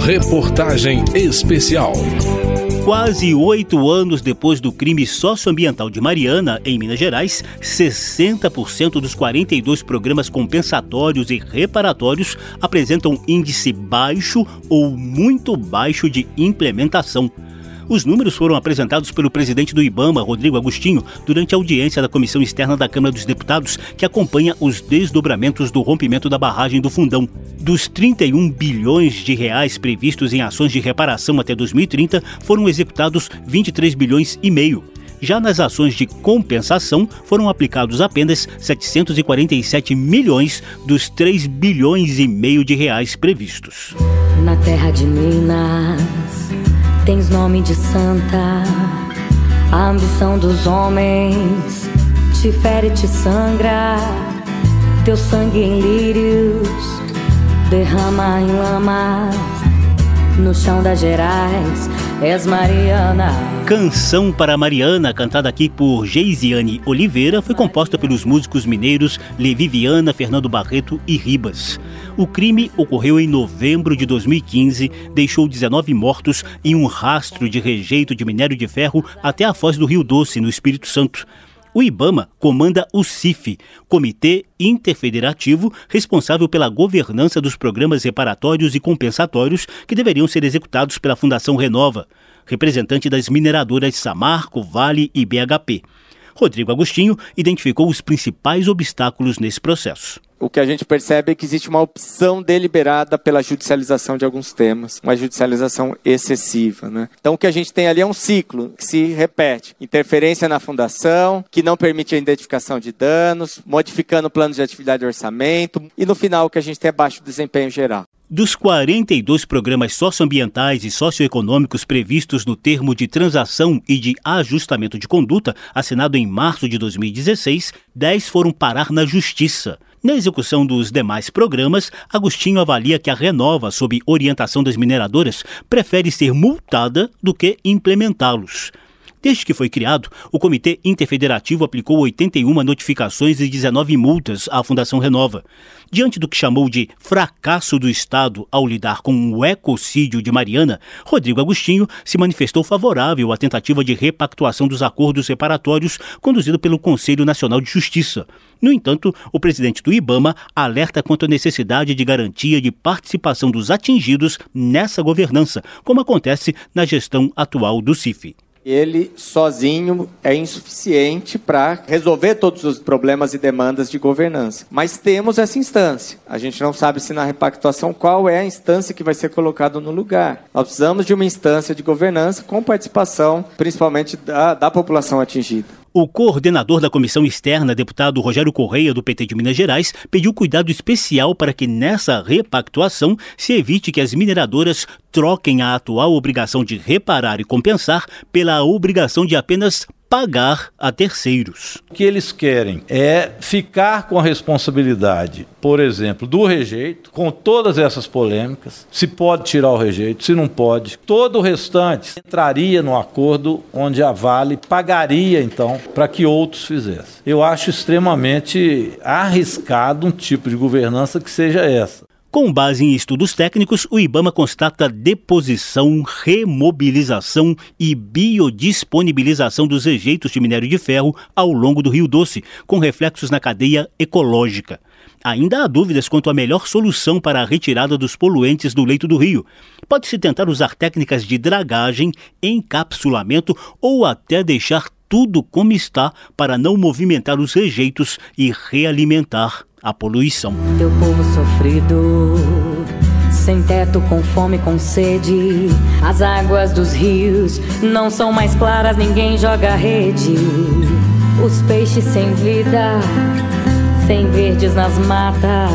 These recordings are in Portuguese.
Reportagem especial. Quase oito anos depois do crime socioambiental de Mariana, em Minas Gerais, 60% dos 42 programas compensatórios e reparatórios apresentam índice baixo ou muito baixo de implementação. Os números foram apresentados pelo presidente do IBAMA, Rodrigo Agostinho, durante a audiência da Comissão Externa da Câmara dos Deputados, que acompanha os desdobramentos do rompimento da barragem do Fundão. Dos 31 bilhões de reais previstos em ações de reparação até 2030, foram executados 23 bilhões e meio. Já nas ações de compensação, foram aplicados apenas 747 milhões dos 3 bilhões e meio de reais previstos. Na terra de Minas Tens nome de santa, a ambição dos homens te fere, te sangra. Teu sangue em lírios derrama em lamas no chão das Gerais. És Mariana. Canção para Mariana, cantada aqui por Geisiane Oliveira, foi composta pelos músicos mineiros Levi Viana, Fernando Barreto e Ribas. O crime ocorreu em novembro de 2015, deixou 19 mortos e um rastro de rejeito de minério de ferro até a foz do Rio Doce, no Espírito Santo. O IBAMA comanda o CIF, Comitê Interfederativo responsável pela governança dos programas reparatórios e compensatórios que deveriam ser executados pela Fundação Renova, representante das mineradoras Samarco, Vale e BHP. Rodrigo Agostinho identificou os principais obstáculos nesse processo o que a gente percebe é que existe uma opção deliberada pela judicialização de alguns temas, uma judicialização excessiva. Né? Então, o que a gente tem ali é um ciclo que se repete: interferência na fundação, que não permite a identificação de danos, modificando planos de atividade e orçamento, e no final, o que a gente tem é baixo desempenho geral. Dos 42 programas socioambientais e socioeconômicos previstos no termo de transação e de ajustamento de conduta, assinado em março de 2016, 10 foram parar na Justiça. Na execução dos demais programas, Agostinho avalia que a Renova, sob orientação das mineradoras, prefere ser multada do que implementá-los. Desde que foi criado, o Comitê Interfederativo aplicou 81 notificações e 19 multas à Fundação Renova. Diante do que chamou de fracasso do Estado ao lidar com o ecocídio de Mariana, Rodrigo Agostinho se manifestou favorável à tentativa de repactuação dos acordos reparatórios conduzido pelo Conselho Nacional de Justiça. No entanto, o presidente do IBAMA alerta quanto à necessidade de garantia de participação dos atingidos nessa governança, como acontece na gestão atual do CIF ele sozinho é insuficiente para resolver todos os problemas e demandas de governança. Mas temos essa instância. A gente não sabe se na repactuação qual é a instância que vai ser colocada no lugar. Nós precisamos de uma instância de governança com participação, principalmente da, da população atingida. O coordenador da comissão externa, deputado Rogério Correia, do PT de Minas Gerais, pediu cuidado especial para que nessa repactuação se evite que as mineradoras troquem a atual obrigação de reparar e compensar pela obrigação de apenas pagar a terceiros. O que eles querem é ficar com a responsabilidade, por exemplo, do rejeito, com todas essas polêmicas, se pode tirar o rejeito, se não pode. Todo o restante entraria no acordo onde a Vale pagaria, então, para que outros fizessem. Eu acho extremamente arriscado um tipo de governança que seja essa. Com base em estudos técnicos, o IBAMA constata deposição, remobilização e biodisponibilização dos rejeitos de minério de ferro ao longo do Rio Doce, com reflexos na cadeia ecológica. Ainda há dúvidas quanto à melhor solução para a retirada dos poluentes do leito do rio. Pode-se tentar usar técnicas de dragagem, encapsulamento ou até deixar tudo como está para não movimentar os rejeitos e realimentar a poluição. Teu povo sofrido, sem teto, com fome, com sede. As águas dos rios não são mais claras, ninguém joga rede. Os peixes sem vida, sem verdes nas matas.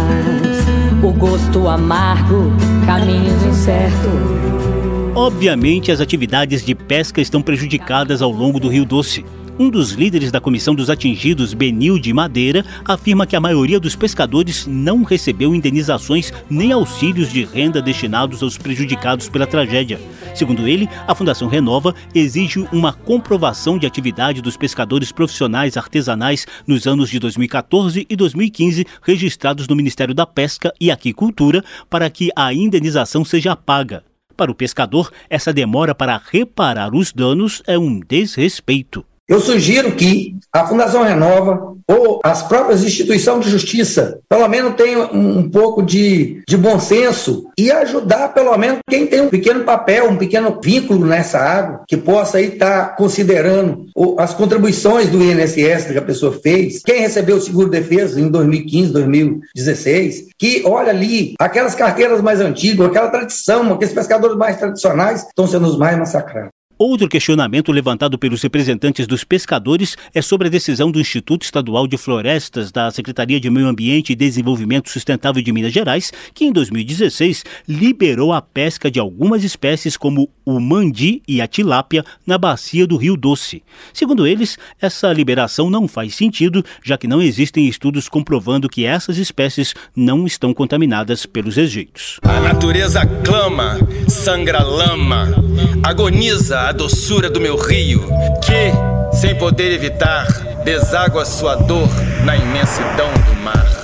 O gosto amargo, caminhos incertos. Obviamente, as atividades de pesca estão prejudicadas ao longo do Rio Doce. Um dos líderes da comissão dos atingidos, Benil de Madeira, afirma que a maioria dos pescadores não recebeu indenizações nem auxílios de renda destinados aos prejudicados pela tragédia. Segundo ele, a Fundação Renova exige uma comprovação de atividade dos pescadores profissionais artesanais nos anos de 2014 e 2015 registrados no Ministério da Pesca e Aquicultura para que a indenização seja paga. Para o pescador, essa demora para reparar os danos é um desrespeito. Eu sugiro que a Fundação Renova ou as próprias instituições de justiça, pelo menos tenham um, pouco de, de bom senso e ajudar, pelo menos, quem tem um pequeno papel, um pequeno vínculo nessa água, que possa aí estar tá considerando as contribuições do INSS que a pessoa fez, quem recebeu o seguro-defesa em 2015, 2016, que olha ali, aquelas carteiras mais antigas, aquela tradição, aqueles pescadores mais tradicionais estão sendo os mais massacrados. Outro questionamento levantado pelos representantes dos pescadores é sobre a decisão do Instituto Estadual de Florestas da Secretaria de Meio Ambiente e Desenvolvimento Sustentável de Minas Gerais, que em 2016 liberou a pesca de algumas espécies como o mandi e a tilápia na bacia do Rio Doce. Segundo eles, essa liberação não faz sentido, já que não existem estudos comprovando que essas espécies não estão contaminadas pelos rejeitos. A natureza clama, sangra lama, agoniza a doçura do meu rio, que, sem poder evitar, deságua sua dor na imensidão do mar.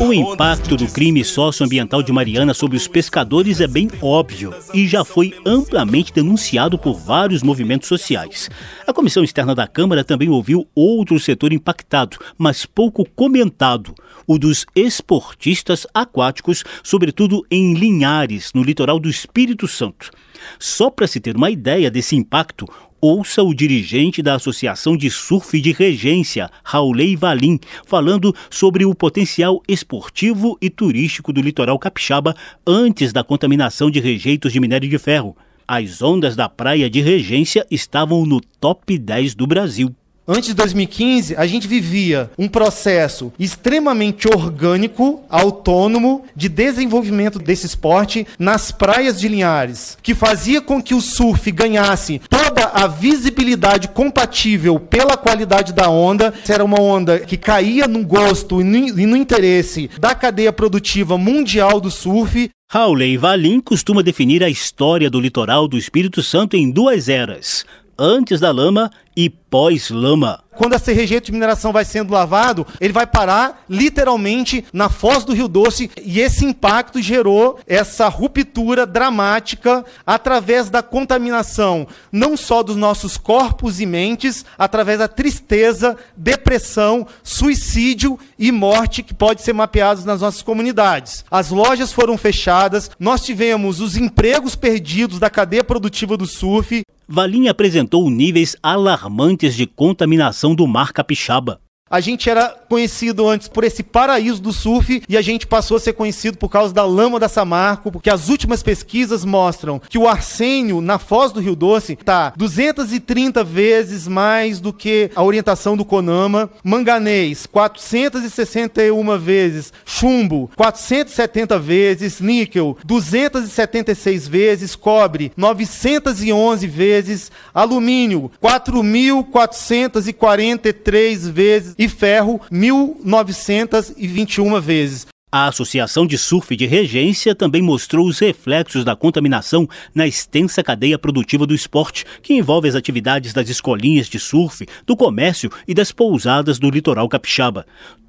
O impacto do crime socioambiental de Mariana sobre os pescadores é bem óbvio e já foi amplamente denunciado por vários movimentos sociais. A comissão externa da Câmara também ouviu outro setor impactado, mas pouco comentado: o dos esportistas aquáticos, sobretudo em Linhares, no litoral do Espírito Santo. Só para se ter uma ideia desse impacto, ouça o dirigente da Associação de Surf de Regência, Raulei Valim, falando sobre o potencial esportivo e turístico do litoral capixaba antes da contaminação de rejeitos de minério de ferro. As ondas da praia de Regência estavam no top 10 do Brasil. Antes de 2015, a gente vivia um processo extremamente orgânico, autônomo, de desenvolvimento desse esporte nas praias de Linhares, que fazia com que o surf ganhasse toda a visibilidade compatível pela qualidade da onda. Era uma onda que caía no gosto e no, interesse da cadeia produtiva mundial do surf. Raulei Valim costuma definir a história do litoral do Espírito Santo em duas eras: antes da lama e pós-lama. Quando esse rejeito de mineração vai sendo lavado, ele vai parar literalmente na foz do Rio Doce e esse impacto gerou essa ruptura dramática através da contaminação, não só dos nossos corpos e mentes, através da tristeza, depressão, suicídio e morte que pode ser mapeados nas nossas comunidades. As lojas foram fechadas, nós tivemos os empregos perdidos da cadeia produtiva do surf. Valim apresentou níveis alarmantes de contaminação do mar capixaba. A gente era conhecido antes por esse paraíso do surf e a gente passou a ser conhecido por causa da lama da Samarco, porque as últimas pesquisas mostram que o arsênio na foz do Rio Doce está 230 vezes mais do que a orientação do CONAMA, manganês 461 vezes, chumbo 470 vezes, níquel 276 vezes, cobre 911 vezes, alumínio 4.443 vezes. E ferro 1921 vezes. A Associação de Surf de Regência também mostrou os reflexos da contaminação na extensa cadeia produtiva do esporte, que envolve as atividades das escolinhas de surf, do comércio e das pousadas do litoral capixaba.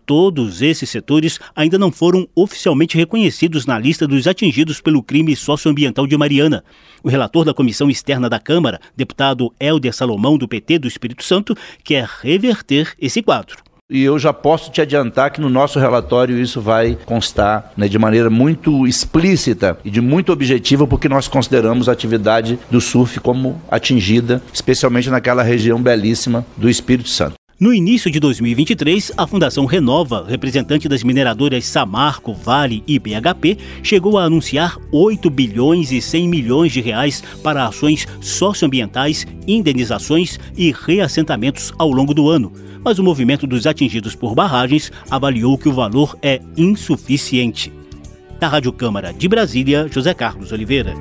Todos esses setores ainda não foram oficialmente reconhecidos na lista dos atingidos pelo crime socioambiental de Mariana. O relator da Comissão Externa da Câmara, deputado Helder Salomão, do PT do Espírito Santo, quer reverter esse quadro e eu já posso te adiantar que no nosso relatório isso vai constar né, de maneira muito explícita e de muito objetiva, porque nós consideramos a atividade do surf como atingida, especialmente naquela região belíssima do Espírito Santo. No início de 2023, a Fundação Renova, representante das mineradoras Samarco, Vale e BHP, chegou a anunciar 8 bilhões e 100 milhões de reais para ações socioambientais, indenizações e reassentamentos ao longo do ano. Mas o movimento dos atingidos por barragens avaliou que o valor é insuficiente. Da Rádio Câmara de Brasília, José Carlos Oliveira.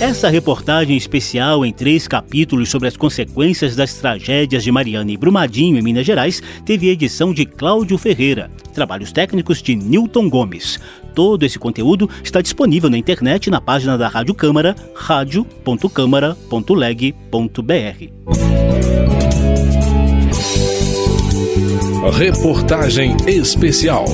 Essa reportagem especial em três capítulos sobre as consequências das tragédias de Mariana e Brumadinho em Minas Gerais teve edição de Cláudio Ferreira, trabalhos técnicos de Newton Gomes. Todo esse conteúdo está disponível na internet na página da Rádio Câmara, radio.câmara.leg.br. Reportagem especial.